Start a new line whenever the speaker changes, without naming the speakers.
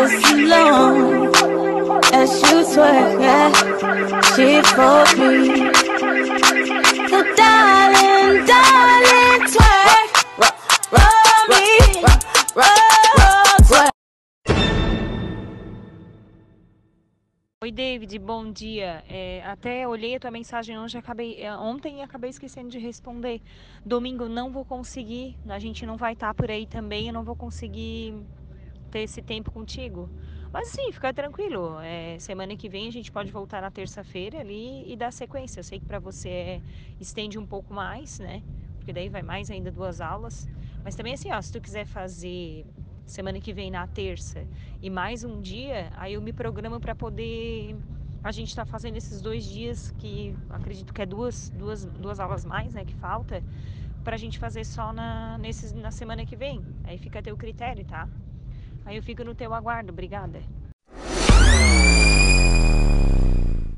long as you yeah, she. So darling, darling.
Oi, David, bom dia. É, até olhei a tua mensagem hoje, acabei, é, ontem e acabei esquecendo de responder. Domingo não vou conseguir, a gente não vai estar por aí também, eu não vou conseguir ter esse tempo contigo. Mas sim, fica tranquilo. É, semana que vem a gente pode voltar na terça-feira ali e dar sequência. Eu sei que para você é, estende um pouco mais, né? Porque daí vai mais ainda duas aulas. Mas também assim, ó, se tu quiser fazer semana que vem na terça e mais um dia, aí eu me programo para poder a gente está fazendo esses dois dias que acredito que é duas, duas, duas aulas mais, né, que falta, para a gente fazer só na, nesses, na semana que vem. Aí fica a teu critério, tá? Aí eu fico no teu aguardo. Obrigada.